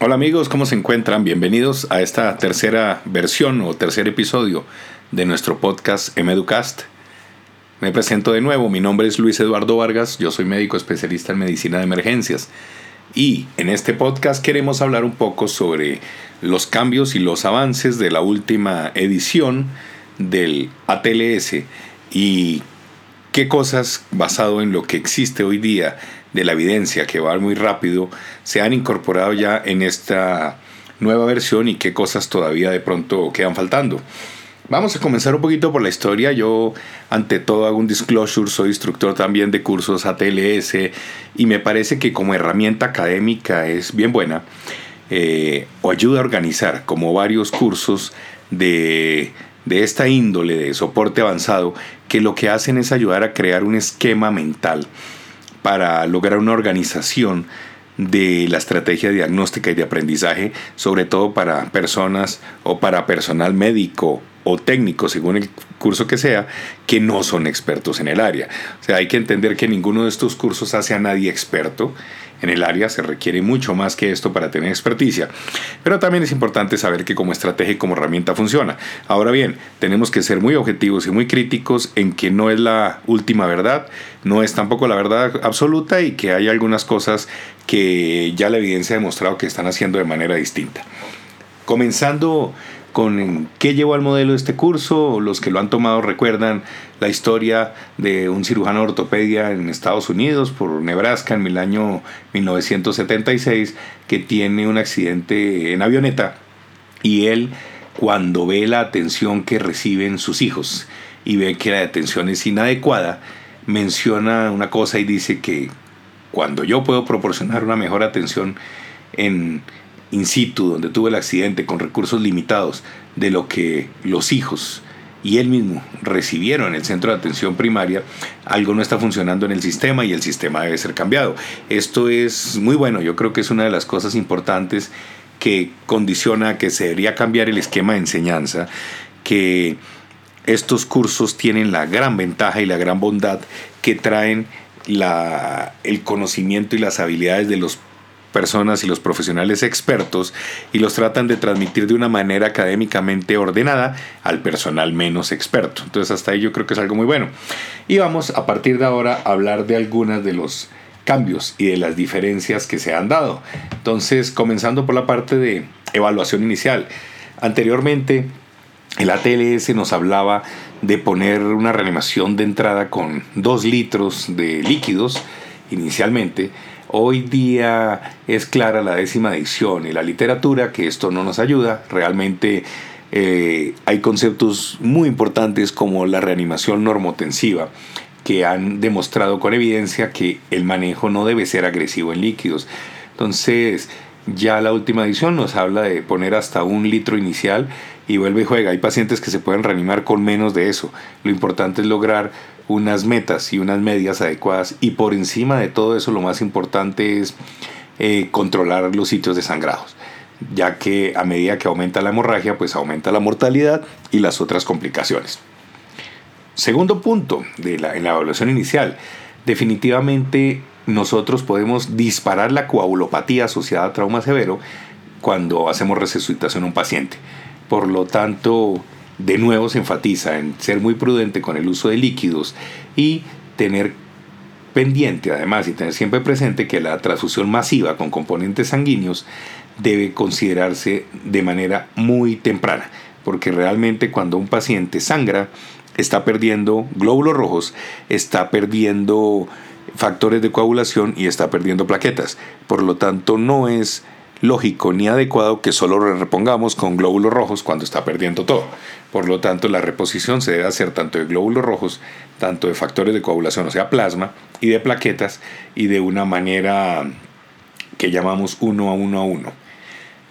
Hola amigos, ¿cómo se encuentran? Bienvenidos a esta tercera versión o tercer episodio de nuestro podcast Emeducast. Me presento de nuevo, mi nombre es Luis Eduardo Vargas, yo soy médico especialista en medicina de emergencias y en este podcast queremos hablar un poco sobre los cambios y los avances de la última edición del ATLS y qué cosas basado en lo que existe hoy día de la evidencia que va muy rápido se han incorporado ya en esta nueva versión y qué cosas todavía de pronto quedan faltando. Vamos a comenzar un poquito por la historia. Yo, ante todo, hago un disclosure. Soy instructor también de cursos ATLS y me parece que como herramienta académica es bien buena eh, o ayuda a organizar, como varios cursos de, de esta índole de soporte avanzado, que lo que hacen es ayudar a crear un esquema mental para lograr una organización de la estrategia diagnóstica y de aprendizaje, sobre todo para personas o para personal médico o técnico, según el curso que sea, que no son expertos en el área. O sea, hay que entender que ninguno de estos cursos hace a nadie experto en el área se requiere mucho más que esto para tener experticia. Pero también es importante saber que como estrategia y como herramienta funciona. Ahora bien, tenemos que ser muy objetivos y muy críticos en que no es la última verdad, no es tampoco la verdad absoluta y que hay algunas cosas que ya la evidencia ha demostrado que están haciendo de manera distinta. Comenzando con qué llevó al modelo de este curso. Los que lo han tomado recuerdan la historia de un cirujano de ortopedia en Estados Unidos, por Nebraska, en el año 1976, que tiene un accidente en avioneta y él cuando ve la atención que reciben sus hijos y ve que la atención es inadecuada, menciona una cosa y dice que cuando yo puedo proporcionar una mejor atención en in situ, donde tuvo el accidente con recursos limitados, de lo que los hijos y él mismo recibieron en el centro de atención primaria, algo no está funcionando en el sistema y el sistema debe ser cambiado. Esto es muy bueno, yo creo que es una de las cosas importantes que condiciona que se debería cambiar el esquema de enseñanza, que estos cursos tienen la gran ventaja y la gran bondad que traen la, el conocimiento y las habilidades de los personas y los profesionales expertos y los tratan de transmitir de una manera académicamente ordenada al personal menos experto. Entonces hasta ahí yo creo que es algo muy bueno. Y vamos a partir de ahora a hablar de algunas de los cambios y de las diferencias que se han dado. Entonces, comenzando por la parte de evaluación inicial. Anteriormente, el ATLS nos hablaba de poner una reanimación de entrada con 2 litros de líquidos inicialmente Hoy día es clara la décima edición y la literatura que esto no nos ayuda. Realmente eh, hay conceptos muy importantes como la reanimación normotensiva que han demostrado con evidencia que el manejo no debe ser agresivo en líquidos. Entonces, ya la última edición nos habla de poner hasta un litro inicial y vuelve y juega. Hay pacientes que se pueden reanimar con menos de eso. Lo importante es lograr unas metas y unas medias adecuadas y por encima de todo eso lo más importante es eh, controlar los sitios de sangrados ya que a medida que aumenta la hemorragia pues aumenta la mortalidad y las otras complicaciones. Segundo punto de la, en la evaluación inicial, definitivamente nosotros podemos disparar la coagulopatía asociada a trauma severo cuando hacemos resucitación a un paciente. Por lo tanto, de nuevo se enfatiza en ser muy prudente con el uso de líquidos y tener pendiente además y tener siempre presente que la transfusión masiva con componentes sanguíneos debe considerarse de manera muy temprana, porque realmente cuando un paciente sangra está perdiendo glóbulos rojos, está perdiendo factores de coagulación y está perdiendo plaquetas. Por lo tanto, no es lógico ni adecuado que solo repongamos con glóbulos rojos cuando está perdiendo todo. Por lo tanto, la reposición se debe hacer tanto de glóbulos rojos, tanto de factores de coagulación, o sea, plasma, y de plaquetas, y de una manera que llamamos uno a uno a uno.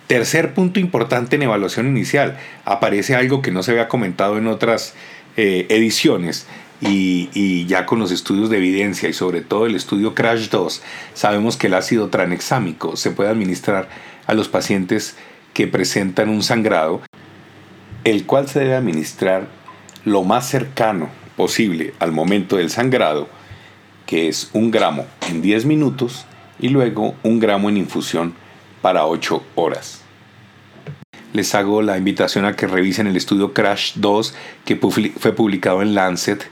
Tercer punto importante en evaluación inicial, aparece algo que no se había comentado en otras eh, ediciones, y, ya con los estudios de evidencia y sobre todo el estudio CRASH 2, sabemos que el ácido tranexámico se puede administrar a los pacientes que presentan un sangrado el cual se debe administrar lo más cercano posible al momento del sangrado, que es un gramo en 10 minutos y luego un gramo en infusión para 8 horas. Les hago la invitación a que revisen el estudio Crash 2 que fue publicado en Lancet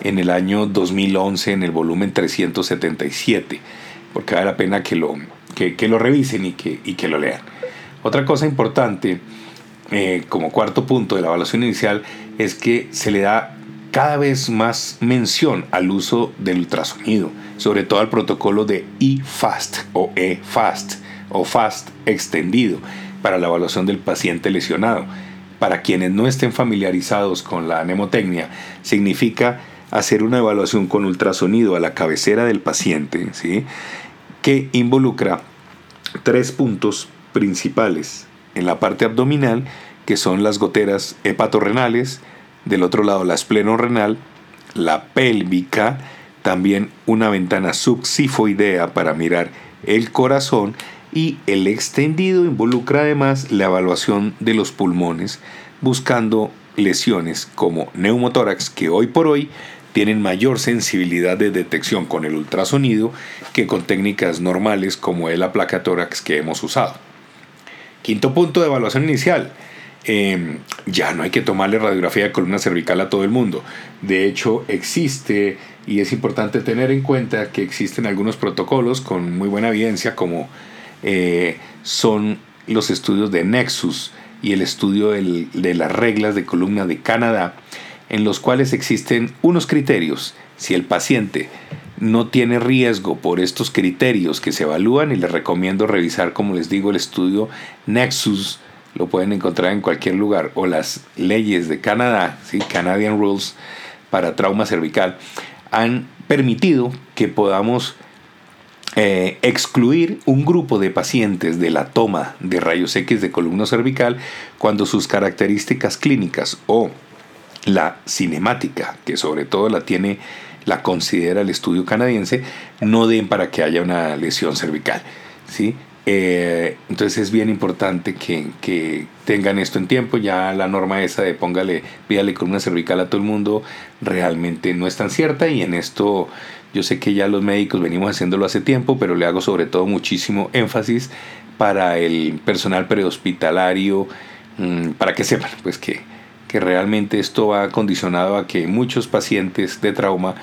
en el año 2011 en el volumen 377, porque vale la pena que lo, que, lo revisen y que, y que lo lean. Otra cosa importante, eh, como cuarto punto de la evaluación inicial, es que se le da cada vez más mención al uso del ultrasonido, sobre todo al protocolo de E-FAST o E-FAST o FAST extendido para la evaluación del paciente lesionado. Para quienes no estén familiarizados con la mnemotecnia, significa hacer una evaluación con ultrasonido a la cabecera del paciente, ¿sí? que involucra tres puntos principales en la parte abdominal, que son las goteras hepatorrenales, del otro lado la espleno-renal, la pélvica, también una ventana subsifoidea para mirar el corazón y el extendido involucra además la evaluación de los pulmones buscando lesiones como neumotórax que hoy por hoy tienen mayor sensibilidad de detección con el ultrasonido que con técnicas normales como el tórax que hemos usado. Quinto punto de evaluación inicial, Em, ya no hay que tomarle radiografía de columna cervical a todo el mundo. De hecho, existe, y es importante tener en cuenta que existen algunos protocolos con muy buena evidencia, como eh, son los estudios de Nexus y el estudio de las reglas de columna de Canadá, en los cuales existen unos criterios. Si el paciente no tiene riesgo por estos criterios que se evalúan, y les recomiendo revisar, como les digo, el estudio Nexus lo pueden encontrar en cualquier lugar, o las leyes de Canadá, ¿sí? Canadian Rules para trauma cervical, han permitido que podamos eh, excluir un grupo de pacientes de la toma de rayos X de columna cervical cuando sus características clínicas o la cinemática, que sobre todo la tiene, la considera el estudio canadiense, no den para que haya una lesión cervical. ¿sí? Eh, entonces es bien importante que, tengan esto en tiempo. Ya la norma esa de póngale, pídale columna cervical a todo el mundo realmente no es tan cierta y en esto yo sé que ya los médicos venimos haciéndolo hace tiempo, pero le hago sobre todo muchísimo énfasis para el personal prehospitalario, mm, para que sepan pues que, que realmente esto va condicionado a que muchos pacientes de trauma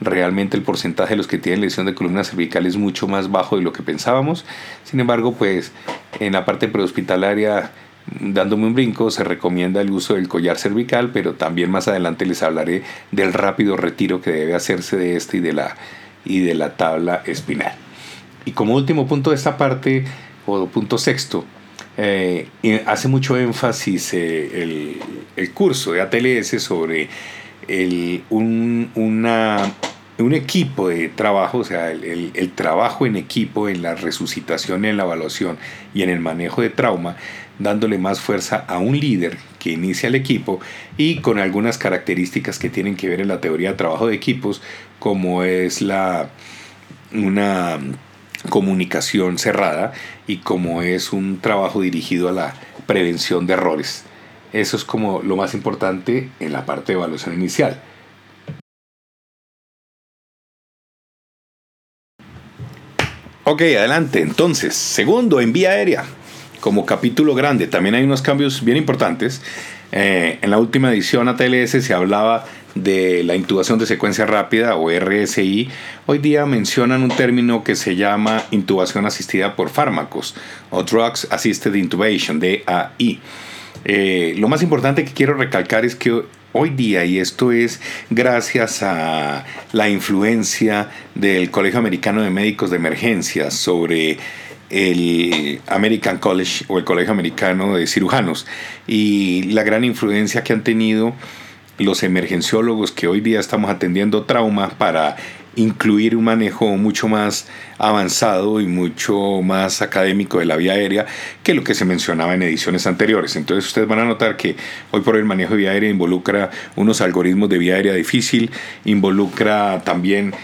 realmente el porcentaje de los que tienen lesión de columna cervical es mucho más bajo de lo que pensábamos. Sin embargo, pues en la parte prehospitalaria, dándome un brinco, se recomienda el uso del collar cervical, pero también más adelante les hablaré del rápido retiro que debe hacerse de este y de la, y de la tabla espinal. Y como último punto de esta parte, o punto sexto, eh, hace mucho énfasis eh, el, el, curso de ATLS sobre el, un, una, un equipo de trabajo, o sea, el, el, trabajo en equipo en la resucitación, en la evaluación y en el manejo de trauma, dándole más fuerza a un líder que inicia el equipo y con algunas características que tienen que ver en la teoría de trabajo de equipos, como es la una comunicación cerrada y como es un trabajo dirigido a la prevención de errores. Eso es como lo más importante en la parte de evaluación inicial. Ok, adelante. Entonces, segundo, en vía aérea. Como capítulo grande, también hay unos cambios bien importantes. Eh, en la última edición ATLS se hablaba de la intubación de secuencia rápida o RSI. Hoy día mencionan un término que se llama intubación asistida por fármacos o Drugs Assisted Intubation, DAI. Eh, lo más importante que quiero recalcar es que hoy día, y esto es gracias a la influencia del Colegio Americano de Médicos de Emergencia sobre el American College o el Colegio Americano de Cirujanos y la gran influencia que han tenido los emergenciólogos que hoy día estamos atendiendo trauma para incluir un manejo mucho más avanzado y mucho más académico de la vía aérea que lo que se mencionaba en ediciones anteriores. Entonces ustedes van a notar que hoy por hoy el manejo de vía aérea involucra unos algoritmos de vía aérea difícil, involucra también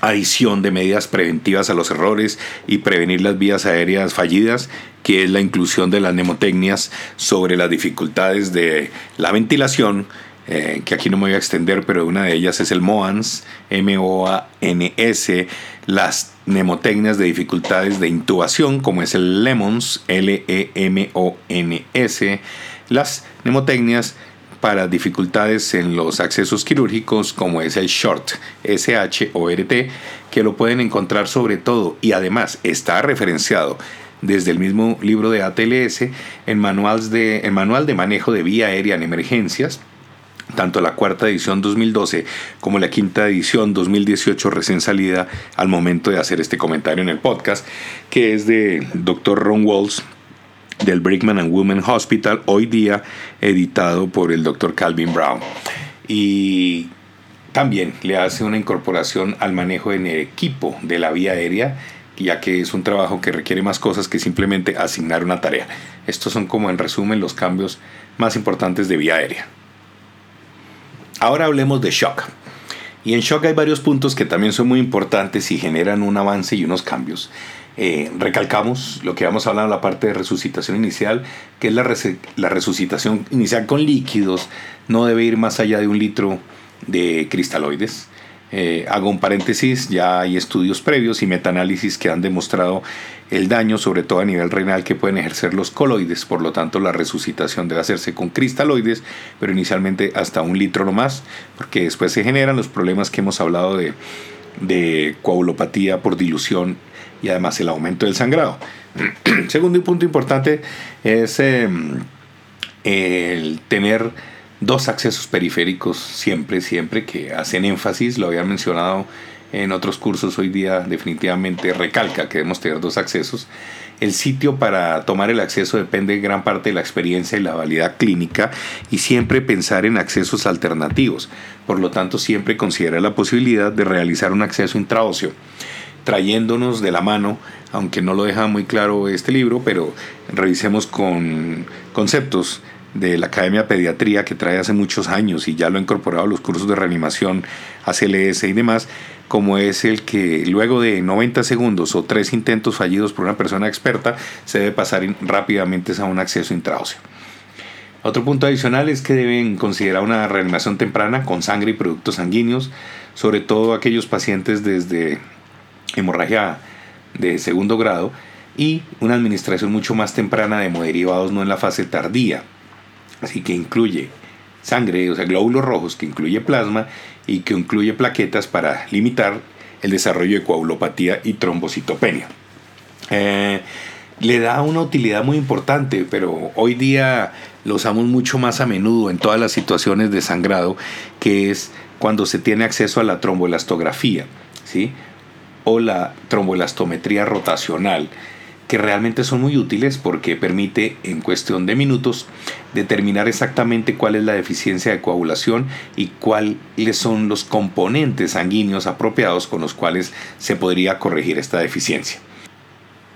adición de medidas preventivas a los errores y prevenir las vías aéreas fallidas, que es la inclusión de las mnemotecnias sobre las dificultades de la ventilación eh, que aquí no me voy a extender, pero una de ellas es el MOANS, M-O-A-N-S, las mnemotecnias de dificultades de intubación, como es el LEMONS, L-E-M-O-N-S, las mnemotecnias para dificultades en los accesos quirúrgicos, como es el SHORT, S-H-O-R-T, que lo pueden encontrar sobre todo y además está referenciado desde el mismo libro de ATLS en, manuales de, en manual de manejo de vía aérea en emergencias, tanto la cuarta edición 2012 como la quinta edición 2018 recién salida al momento de hacer este comentario en el podcast, que es de Dr. Ron Walls del Brickman and Women Hospital, hoy día editado por el Dr. Calvin Brown. Y también le hace una incorporación al manejo en equipo de la vía aérea, ya que es un trabajo que requiere más cosas que simplemente asignar una tarea. Estos son como en resumen los cambios más importantes de vía aérea. Ahora hablemos de shock. Y en shock hay varios puntos que también son muy importantes y generan un avance y unos cambios. Eh, recalcamos lo que vamos a hablar en la parte de resucitación inicial, que es la, la resucitación inicial con líquidos, no debe ir más allá de un litro de cristaloides. Eh, hago un paréntesis, ya hay estudios previos y metaanálisis que han demostrado el daño, sobre todo a nivel renal, que pueden ejercer los coloides, por lo tanto la resucitación debe hacerse con cristaloides, pero inicialmente hasta un litro no más, porque después se generan los problemas que hemos hablado de, de coagulopatía por dilución y además el aumento del sangrado. Segundo punto importante es em, el tener dos accesos periféricos siempre, siempre que hacen énfasis, lo había mencionado en otros cursos hoy día definitivamente recalca que debemos tener dos accesos. El sitio para tomar el acceso depende en gran parte de la experiencia y la validad clínica y siempre pensar en accesos alternativos. Por lo tanto, siempre considera la posibilidad de realizar un acceso intraóseo, trayéndonos de la mano, aunque no lo deja muy claro este libro, pero revisemos con conceptos de la Academia Pediatría que trae hace muchos años y ya lo ha incorporado a los cursos de reanimación, ACLS y demás, como es el que luego de 90 segundos o tres intentos fallidos por una persona experta, se debe pasar rápidamente a un acceso intraóseo. Otro punto adicional es que deben considerar una reanimación temprana con sangre y productos sanguíneos, sobre todo aquellos pacientes desde hemorragia de segundo grado y una administración mucho más temprana de hemoderivados no en la fase tardía, Así que incluye sangre, o sea, glóbulos rojos, que incluye plasma y que incluye plaquetas para limitar el desarrollo de coagulopatía y trombocitopenia. Eh, le da una utilidad muy importante, pero hoy día lo usamos mucho más a menudo en todas las situaciones de sangrado, que es cuando se tiene acceso a la tromboelastografía, ¿sí? o la tromboelastometría rotacional, que realmente son muy útiles porque permite en cuestión de minutos determinar exactamente cuál es la deficiencia de coagulación y cuáles son los componentes sanguíneos apropiados con los cuales se podría corregir esta deficiencia.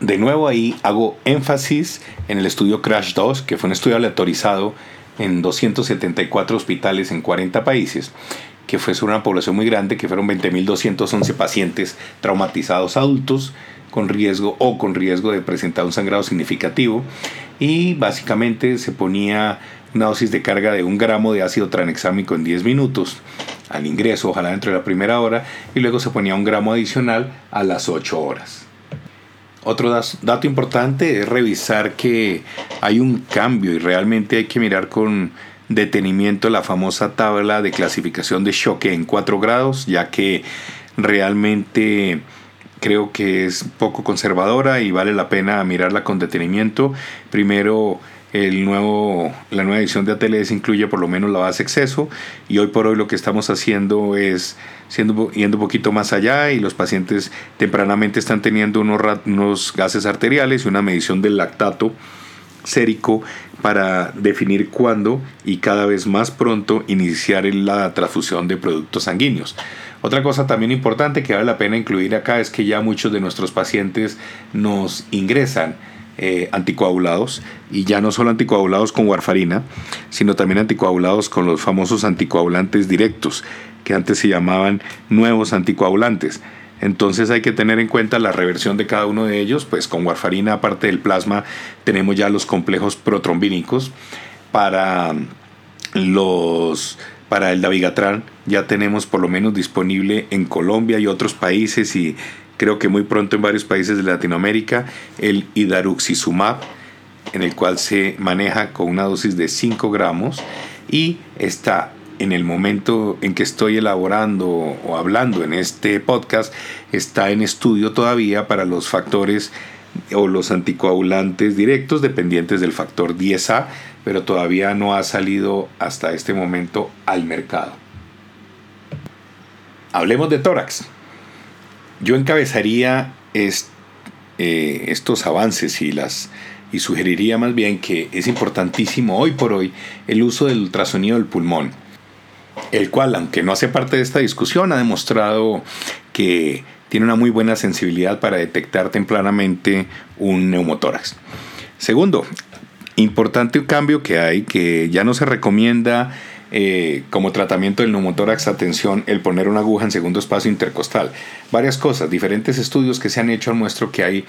De nuevo ahí hago énfasis en el estudio Crash 2, que fue un estudio aleatorizado en 274 hospitales en 40 países, que fue sobre una población muy grande, que fueron 20.211 pacientes traumatizados adultos, con riesgo o con riesgo de presentar un sangrado significativo y básicamente se ponía una dosis de carga de un gramo de ácido tranexámico en 10 minutos al ingreso, ojalá dentro de la primera hora, y luego se ponía un gramo adicional a las 8 horas. Otro dato importante es revisar que hay un cambio y realmente hay que mirar con detenimiento la famosa tabla de clasificación de choque en 4 grados, ya que realmente creo que es poco conservadora y vale la pena mirarla con detenimiento. Primero, el nuevo, la nueva edición de ATLS incluye por lo menos la base exceso y hoy por hoy lo que estamos haciendo es siendo, yendo un poquito más allá y los pacientes tempranamente están teniendo unos, unos gases arteriales y una medición del lactato sérico para definir cuándo y cada vez más pronto iniciar la transfusión de productos sanguíneos. Otra cosa también importante que vale la pena incluir acá es que ya muchos de nuestros pacientes nos ingresan eh, anticoagulados y ya no solo anticoagulados con warfarina, sino también anticoagulados con los famosos anticoagulantes directos, que antes se llamaban nuevos anticoagulantes. Entonces hay que tener en cuenta la reversión de cada uno de ellos, pues con warfarina aparte del plasma tenemos ya los complejos protrombínicos para los para el Davigatran ya tenemos por lo menos disponible en Colombia y otros países y creo que muy pronto en varios países de Latinoamérica el Idaruxizumab, en el cual se maneja con una dosis de 5 gramos y está en el momento en que estoy elaborando o hablando en este podcast, está en estudio todavía para los factores o los anticoagulantes directos dependientes del factor 10A, pero todavía no ha salido hasta este momento al mercado. Hablemos de tórax. Yo encabezaría eh, estos avances y las y sugeriría más bien que es importantísimo hoy por hoy el uso del ultrasonido del pulmón, el cual, aunque no hace parte de esta discusión, ha demostrado que tiene una muy buena sensibilidad para detectar tempranamente un neumotórax. Segundo, importante cambio que hay, que ya no se recomienda eh, como tratamiento del neumotórax, atención, el poner una aguja en segundo espacio intercostal. Varias cosas, diferentes estudios que se han hecho muestran que hay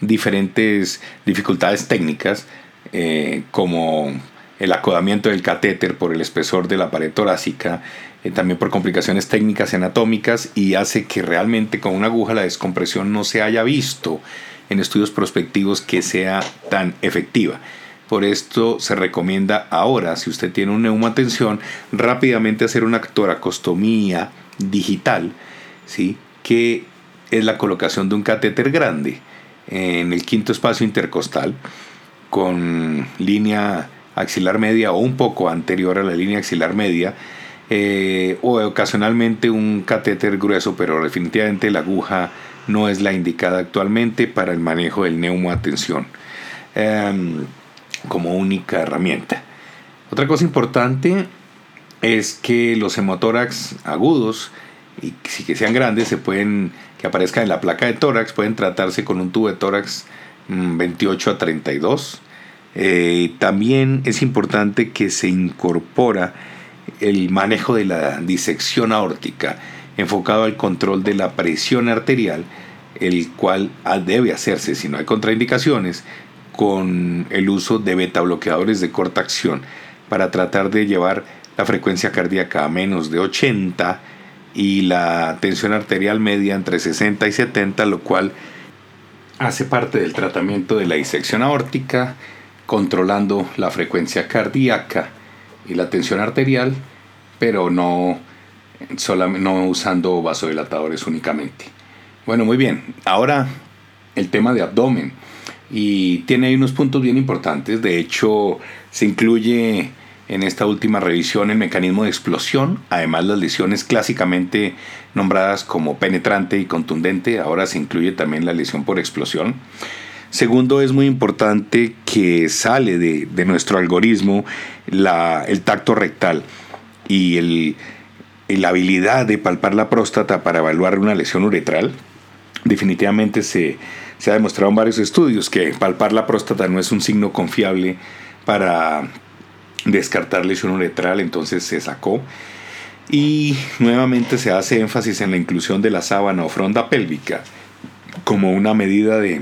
diferentes dificultades técnicas, eh, como el acodamiento del catéter por el espesor de la pared torácica, eh, también por complicaciones técnicas y anatómicas, y hace que realmente con una aguja la descompresión no se haya visto en estudios prospectivos que sea tan efectiva. Por esto se recomienda ahora, si usted tiene una neumoatención, rápidamente hacer una toracostomía digital, ¿sí? que es la colocación de un catéter grande en el quinto espacio intercostal con línea axilar media o un poco anterior a la línea axilar media eh, o ocasionalmente un catéter grueso, pero definitivamente la aguja no es la indicada actualmente para el manejo del neumoatención. Em, como única herramienta. Otra cosa importante es que los hemotórax agudos y si que sean grandes se pueden que aparezcan en la placa de tórax pueden tratarse con un tubo de tórax 28 mm, a 32 eh, también es importante que se incorpora el manejo de la disección aórtica enfocado al control de la presión arterial el cual debe hacerse si no hay contraindicaciones con el uso de beta bloqueadores de corta acción para tratar de llevar la frecuencia cardíaca a menos de 80 y la tensión arterial media entre 60 y 70, lo cual hace parte del tratamiento de la disección aórtica, controlando la frecuencia cardíaca y la tensión arterial, pero no, no usando vasodilatadores únicamente. Bueno, muy bien. Ahora el tema de abdomen y tiene ahí unos puntos bien importantes. De hecho, se incluye en esta última revisión el mecanismo de explosión, además las lesiones clásicamente nombradas como penetrante y contundente, ahora se incluye también la lesión por explosión. Segundo, es muy importante que sale de, nuestro algoritmo el tacto rectal y la habilidad de palpar la próstata para evaluar una lesión uretral. Definitivamente se, se ha demostrado en varios estudios que palpar la próstata no es un signo confiable para descartar lesión uretral, entonces se sacó. Y nuevamente se hace énfasis en la inclusión de la sábana o fronda pélvica como una medida de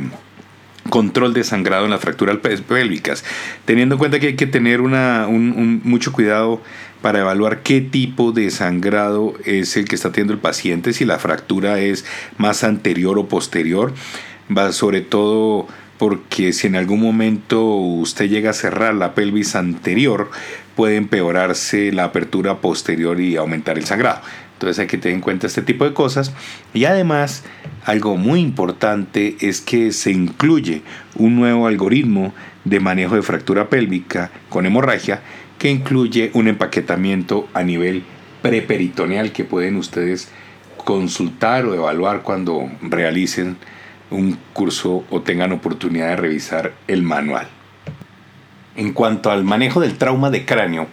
control de sangrado en las fracturas pélvicas, teniendo en cuenta que hay que tener una, mucho cuidado para evaluar qué tipo de sangrado es el que está teniendo el paciente, si la fractura es más anterior o posterior, va sobre todo porque si en algún momento usted llega a cerrar la pelvis anterior, puede empeorarse la apertura posterior y aumentar el sangrado. Entonces hay que tener en cuenta este tipo de cosas. Y además, algo muy importante es que se incluye un nuevo algoritmo de manejo de fractura pélvica con hemorragia que incluye un empaquetamiento a nivel preperitoneal que pueden ustedes consultar o evaluar cuando realicen un curso o tengan oportunidad de revisar el manual. En cuanto al manejo del trauma de cráneo,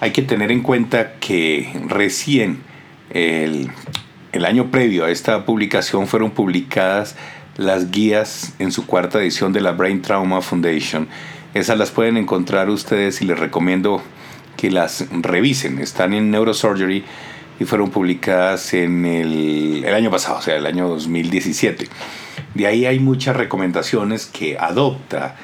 hay que tener en cuenta que recién el, el año previo a esta publicación fueron publicadas las guías en su cuarta edición de la Brain Trauma Foundation. Esas las pueden encontrar ustedes y les recomiendo que las revisen. Están en Neurosurgery y fueron publicadas en el, el año pasado, o sea, el año 2017. De ahí hay muchas recomendaciones que adopta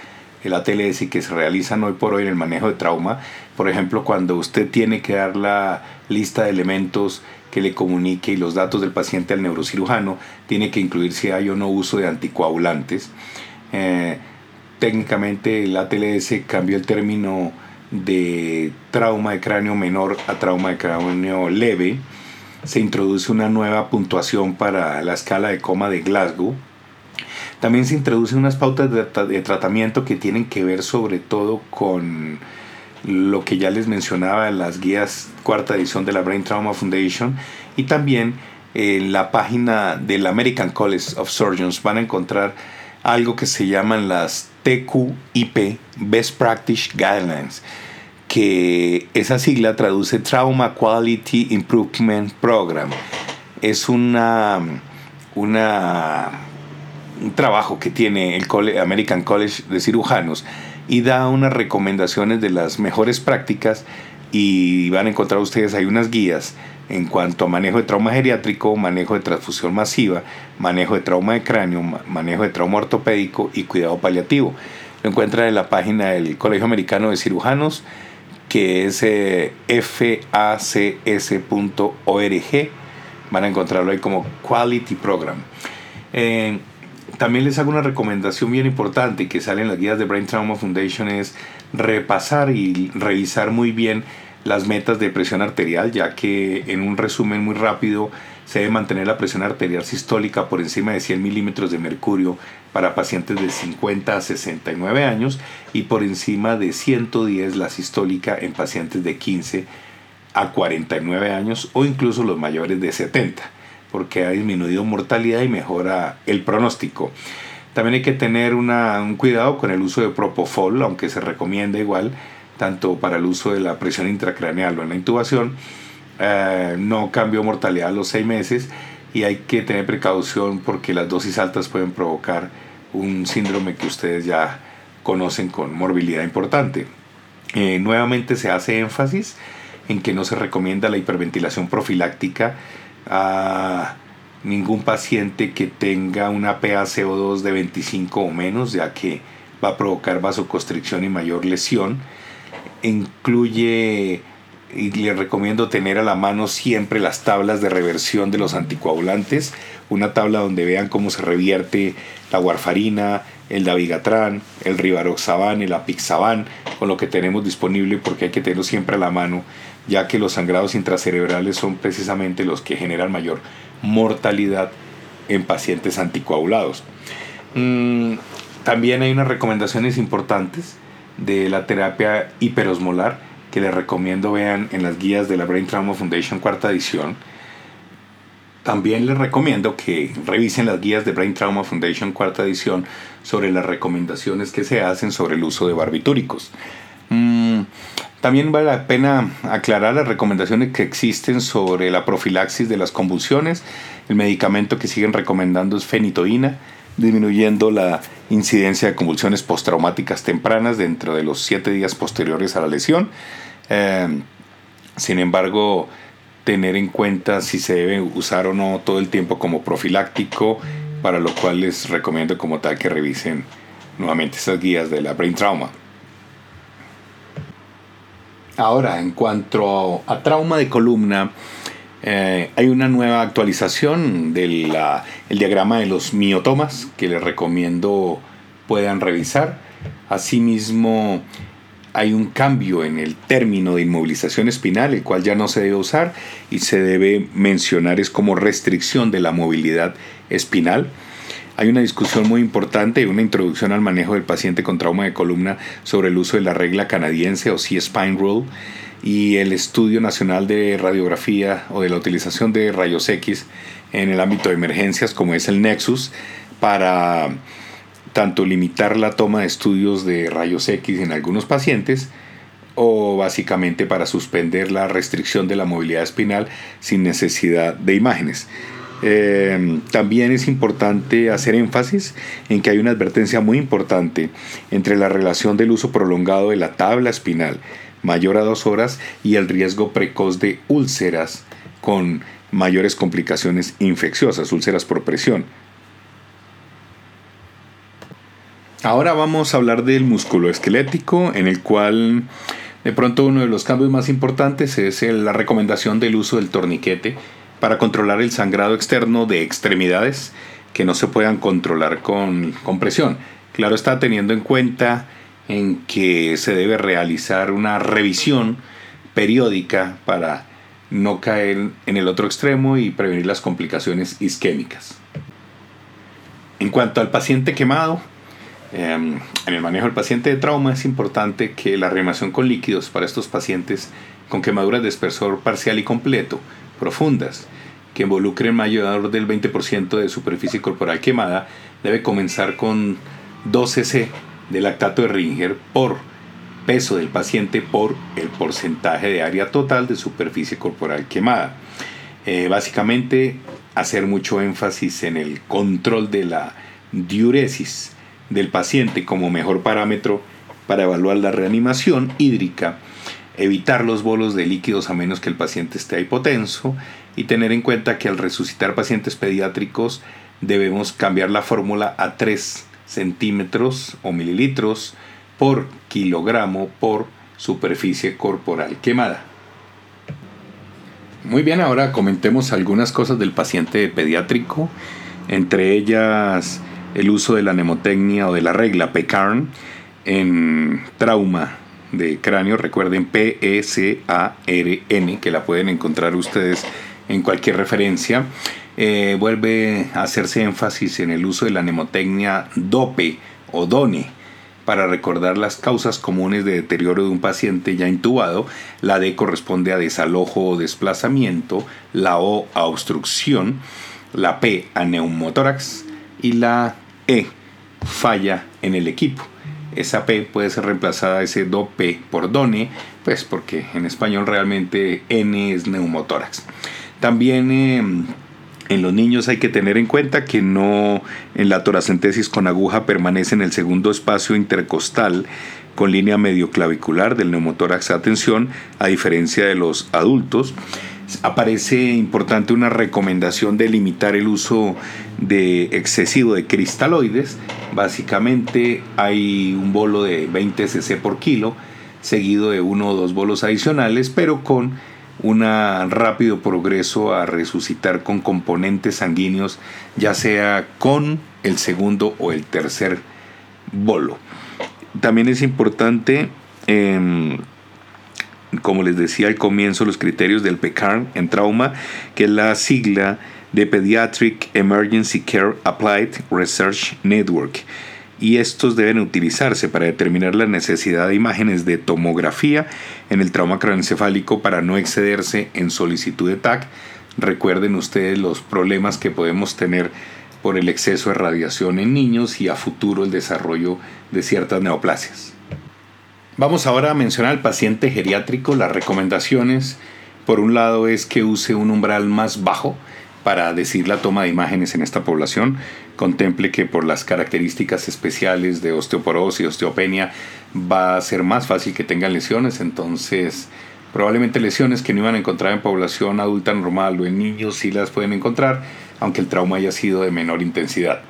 el ATLS que se realizan hoy por hoy en el manejo de trauma. Por ejemplo, cuando usted tiene que dar la lista de elementos que le comunique y los datos del paciente al neurocirujano, tiene que incluir si hay o no uso de anticoagulantes. Eh, técnicamente el ATLS cambió el término de trauma de cráneo menor a trauma de cráneo leve. Se introduce una nueva puntuación para la escala de coma de Glasgow. También se introducen unas pautas de, de tratamiento que tienen que ver sobre todo con lo que ya les mencionaba en las guías cuarta edición de la Brain Trauma Foundation y también en la página del American College of Surgeons van a encontrar algo que se llaman las TQIP, Best Practice Guidelines, que esa sigla traduce Trauma Quality Improvement Program. Es una, una, un trabajo que tiene el American College de Cirujanos y da unas recomendaciones de las mejores prácticas y van a encontrar ustedes hay unas guías en cuanto a manejo de trauma geriátrico, manejo de transfusión masiva, manejo de trauma de cráneo, manejo de trauma ortopédico y cuidado paliativo. Lo encuentran en la página del Colegio Americano de Cirujanos, que es eh, facs.org. Van a encontrarlo ahí como Quality Program. Eh, también les hago una recomendación bien importante que sale en las guías de Brain Trauma Foundation es repasar y revisar muy bien las metas de presión arterial, ya que en un resumen muy rápido se debe mantener la presión arterial sistólica por encima de 100 milímetros de mercurio para pacientes de 50 a 69 años y por encima de 110 la sistólica en pacientes de 15 a 49 años o incluso los mayores de 70, porque ha disminuido mortalidad y mejora el pronóstico. También hay que tener un cuidado con el uso de propofol, aunque se recomienda igual tanto para el uso de la presión intracraneal o en la intubación. Eh, no cambió mortalidad a los seis meses y hay que tener precaución porque las dosis altas pueden provocar un síndrome que ustedes ya conocen con morbilidad importante. Eh, nuevamente se hace énfasis en que no se recomienda la hiperventilación profiláctica a ningún paciente que tenga una PaCO2 de 25 o menos, ya que va a provocar vasoconstricción y mayor lesión. Incluye y les recomiendo tener a la mano siempre las tablas de reversión de los anticoagulantes, una tabla donde vean cómo se revierte la warfarina, el dabigatran, el rivaroxaban, el apixaban, con lo que tenemos disponible porque hay que tenerlo siempre a la mano, ya que los sangrados intracerebrales son precisamente los que generan mayor mortalidad en pacientes anticoagulados. Mm, también hay unas recomendaciones importantes de la terapia hiperosmolar que les recomiendo vean en las guías de la Brain Trauma Foundation cuarta edición. También les recomiendo que revisen las guías de Brain Trauma Foundation cuarta edición sobre las recomendaciones que se hacen sobre el uso de barbitúricos. También vale la pena aclarar las recomendaciones que existen sobre la profilaxis de las convulsiones. El medicamento que siguen recomendando es fenitoína disminuyendo la incidencia de convulsiones postraumáticas tempranas dentro de los siete días posteriores a la lesión. Em, sin embargo, tener en cuenta si se debe usar o no todo el tiempo como profiláctico, para lo cual les recomiendo como tal que revisen nuevamente esas guías de la Brain Trauma. Ahora, en cuanto a trauma de columna, eh, hay una nueva actualización del diagrama de los miotomas que les recomiendo puedan revisar. Asimismo, hay un cambio en el término de inmovilización espinal, el cual ya no se debe usar y se debe mencionar es como restricción de la movilidad espinal. Hay una discusión muy importante y una introducción al manejo del paciente con trauma de columna sobre el uso de la regla canadiense o C-Spine Rule y el Estudio Nacional de Radiografía o de la utilización de rayos X en el ámbito de emergencias como es el Nexus para tanto limitar la toma de estudios de rayos X en algunos pacientes o básicamente para suspender la restricción de la movilidad espinal sin necesidad de imágenes. Eh, también es importante hacer énfasis en que hay una advertencia muy importante entre la relación del uso prolongado de la tabla espinal mayor a dos horas y el riesgo precoz de úlceras con mayores complicaciones infecciosas, úlceras por presión. Ahora vamos a hablar del músculo esquelético, en el cual de pronto uno de los cambios más importantes es la recomendación del uso del torniquete para controlar el sangrado externo de extremidades que no se puedan controlar con, con presión. Claro está teniendo en cuenta en que se debe realizar una revisión periódica para no caer en el otro extremo y prevenir las complicaciones isquémicas. En cuanto al paciente quemado, em, en el manejo del paciente de trauma es importante que la reanimación con líquidos para estos pacientes con quemaduras de espesor parcial y completo, profundas, que involucren mayor del 20% de superficie corporal quemada, debe comenzar con 2 cc de lactato de Ringer por peso del paciente por el porcentaje de área total de superficie corporal quemada. Eh, básicamente hacer mucho énfasis en el control de la diuresis del paciente como mejor parámetro para evaluar la reanimación hídrica, evitar los bolos de líquidos a menos que el paciente esté hipotenso y tener en cuenta que al resucitar pacientes pediátricos debemos cambiar la fórmula a 3 centímetros o mililitros por kilogramo por superficie corporal quemada. Muy bien, ahora comentemos algunas cosas del paciente pediátrico, entre ellas el uso de la mnemotecnia o de la regla PECARN en trauma de cráneo, recuerden P-E-C-A-R-N, que la pueden encontrar ustedes en cualquier referencia. Eh, vuelve a hacerse énfasis en el uso de la mnemotecnia DOPE o DONE, para recordar las causas comunes de deterioro de un paciente ya intubado. La D corresponde a desalojo o desplazamiento, la O a obstrucción, la P a neumotórax y la E falla en el equipo. Esa P puede ser reemplazada ese do P por DONE, pues porque en español realmente N es neumotórax. También em, en los niños hay que tener en cuenta que no en la toracentesis con aguja permanece en el segundo espacio intercostal con línea medio clavicular del neumotórax a tensión, a diferencia de los adultos. Aparece importante una recomendación de limitar el uso de excesivo de cristaloides. Básicamente hay un bolo de 20 cc por kilo, seguido de uno o dos bolos adicionales, pero con un rápido progreso a resucitar con componentes sanguíneos, ya sea con el segundo o el tercer bolo. También es importante, em, como les decía al comienzo, los criterios del PECARN en trauma, que es la sigla de Pediatric Emergency Care Applied Research Network y estos deben utilizarse para determinar la necesidad de imágenes de tomografía en el trauma craneoencefálico para no excederse en solicitud de TAC. Recuerden ustedes los problemas que podemos tener por el exceso de radiación en niños y a futuro el desarrollo de ciertas neoplasias. Vamos ahora a mencionar al paciente geriátrico. Las recomendaciones, por un lado, es que use un umbral más bajo para decir la toma de imágenes en esta población contemple que por las características especiales de osteoporosis y osteopenia va a ser más fácil que tengan lesiones, entonces probablemente lesiones que no iban a encontrar en población adulta normal o en niños sí las pueden encontrar, aunque el trauma haya sido de menor intensidad.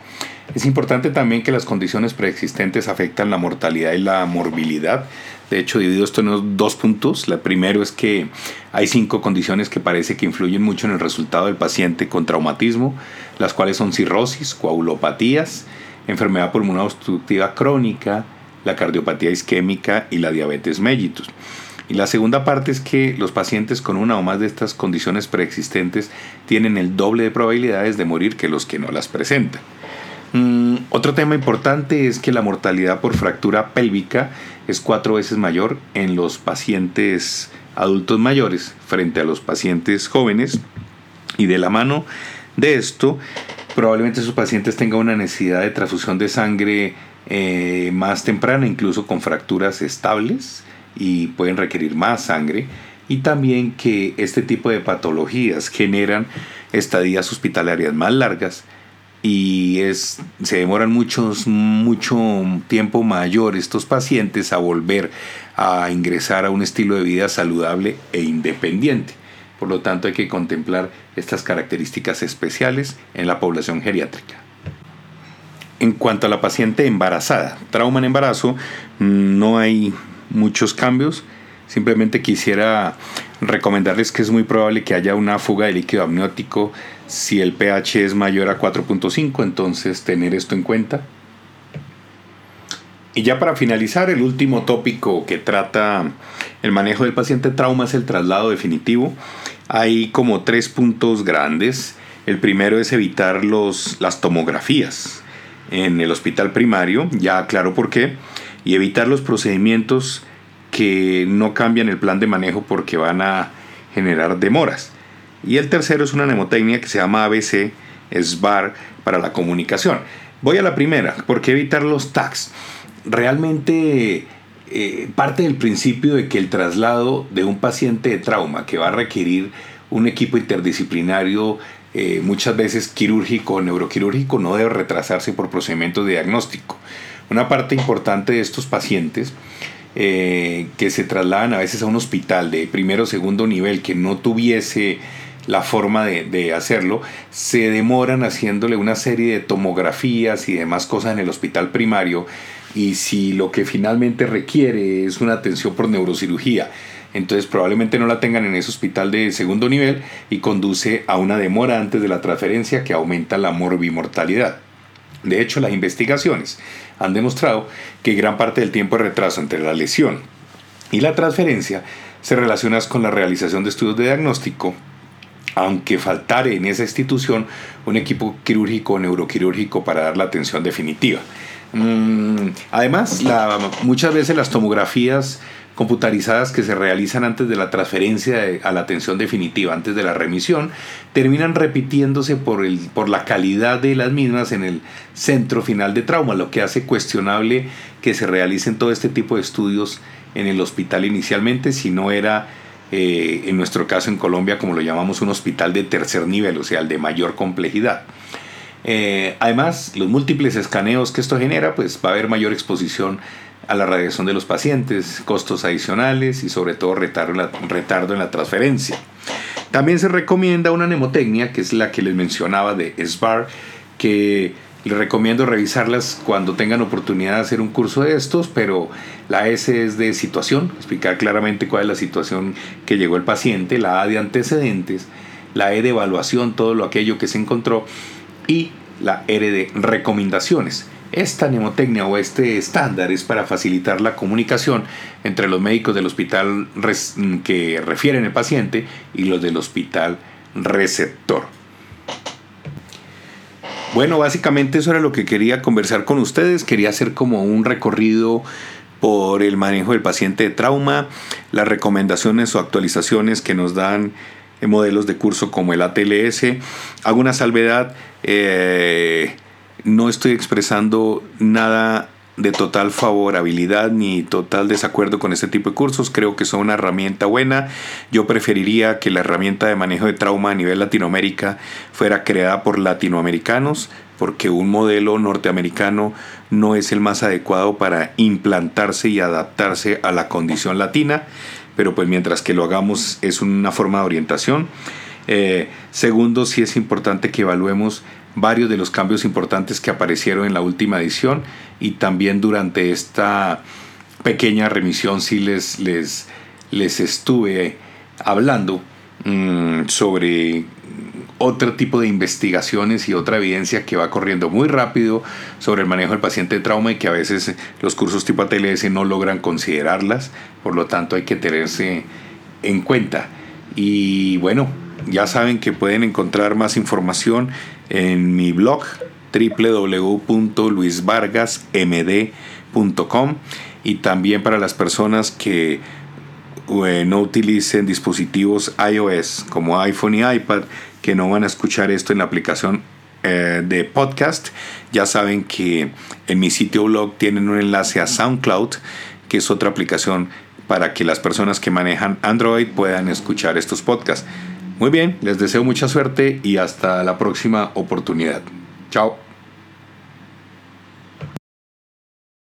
Es importante también que las condiciones preexistentes afectan la mortalidad y la morbilidad. De hecho, divido esto en dos puntos. La primero es que hay cinco condiciones que parece que influyen mucho en el resultado del paciente con traumatismo, las cuales son cirrosis, coagulopatías, enfermedad pulmonar obstructiva crónica, la cardiopatía isquémica y la diabetes mellitus. Y la segunda parte es que los pacientes con una o más de estas condiciones preexistentes tienen el doble de probabilidades de morir que los que no las presentan. Mm, otro tema importante es que la mortalidad por fractura pélvica es cuatro veces mayor en los pacientes adultos mayores frente a los pacientes jóvenes. Y de la mano de esto probablemente sus pacientes tengan una necesidad de transfusión de sangre eh, más temprana, incluso con fracturas estables y pueden requerir más sangre. Y también que este tipo de patologías generan estadías hospitalarias más largas y es, se demoran muchos, mucho tiempo mayor estos pacientes a volver a ingresar a un estilo de vida saludable e independiente. Por lo tanto, hay que contemplar estas características especiales en la población geriátrica. En cuanto a la paciente embarazada, trauma en embarazo, mm, no hay muchos cambios. Simplemente quisiera recomendarles que es muy probable que haya una fuga de líquido amniótico si el pH es mayor a 4.5, entonces tener esto en cuenta. Y ya para finalizar, el último tópico que trata el manejo del paciente trauma es el traslado definitivo. Hay como tres puntos grandes. El primero es evitar los, las tomografías en el hospital primario, ya aclaro por qué, y evitar los procedimientos que no cambian el plan de manejo porque van a generar demoras. Y el tercero es una mnemotecnia que se llama ABC SBAR para la comunicación. Voy a la primera, ¿por qué evitar los tags? Realmente eh, parte del principio de que el traslado de un paciente de trauma que va a requerir un equipo interdisciplinario eh, muchas veces quirúrgico o neuroquirúrgico no debe retrasarse por procedimientos de diagnóstico. Una parte importante de estos pacientes eh, que se trasladan a veces a un hospital de primero o segundo nivel que no tuviese la forma de, hacerlo, se demoran haciéndole una serie de tomografías y demás cosas en el hospital primario y si lo que finalmente requiere es una atención por neurocirugía, entonces probablemente no la tengan en ese hospital de segundo nivel y conduce a una demora antes de la transferencia que aumenta la morbimortalidad. De hecho, las investigaciones han demostrado que gran parte del tiempo de retraso entre la lesión y la transferencia se relaciona con la realización de estudios de diagnóstico aunque faltare en esa institución un equipo quirúrgico o neuroquirúrgico para dar la atención definitiva. Mm, además, muchas veces las tomografías computarizadas que se realizan antes de la transferencia a la atención definitiva, antes de la remisión, terminan repitiéndose por, el, por la calidad de las mismas en el centro final de trauma, lo que hace cuestionable que se realicen todo este tipo de estudios en el hospital inicialmente, si no era eh, en nuestro caso en Colombia, como lo llamamos, un hospital de tercer nivel, o sea, el de mayor complejidad. Eh, además, los múltiples escaneos que esto genera, pues va a haber mayor exposición a la radiación de los pacientes, costos adicionales y sobre todo retardo en la, retardo en la transferencia. También se recomienda una mnemotecnia, que es la que les mencionaba de SBAR, que les recomiendo revisarlas cuando tengan oportunidad de hacer un curso de estos, pero la S es de situación, explicar claramente cuál es la situación que llegó el paciente, la A de antecedentes, la E de evaluación, todo lo aquello que se encontró, y la R de recomendaciones. Esta mnemotecnia o este estándar es para facilitar la comunicación entre los médicos del hospital que refieren el paciente y los del hospital receptor. Bueno, básicamente eso era lo que quería conversar con ustedes. Quería hacer como un recorrido por el manejo del paciente de trauma, las recomendaciones o actualizaciones que nos dan modelos de curso como el ATLS. Hago una salvedad, eh, no estoy expresando nada de total favorabilidad ni total desacuerdo con este tipo de cursos. Creo que son una herramienta buena. Yo preferiría que la herramienta de manejo de trauma a nivel Latinoamérica fuera creada por latinoamericanos, porque un modelo norteamericano no es el más adecuado para implantarse y adaptarse a la condición latina, pero pues mientras que lo hagamos es una forma de orientación. Eh, segundo, sí es importante que evaluemos varios de los cambios importantes que aparecieron en la última edición y también durante esta pequeña remisión sí les, les, les estuve hablando mm, sobre otro tipo de investigaciones y otra evidencia que va corriendo muy rápido sobre el manejo del paciente de trauma y que a veces los cursos tipo ATLS no logran considerarlas, por lo tanto hay que tenerse en cuenta. Y bueno, ya saben que pueden encontrar más información en mi blog www.luisvargasmd.com y también para las personas que no utilicen dispositivos iOS como iPhone y iPad que no van a escuchar esto en la aplicación eh, de podcast ya saben que en mi sitio blog tienen un enlace a SoundCloud que es otra aplicación para que las personas que manejan Android puedan escuchar estos podcasts muy bien, les deseo mucha suerte y hasta la próxima oportunidad. Chao.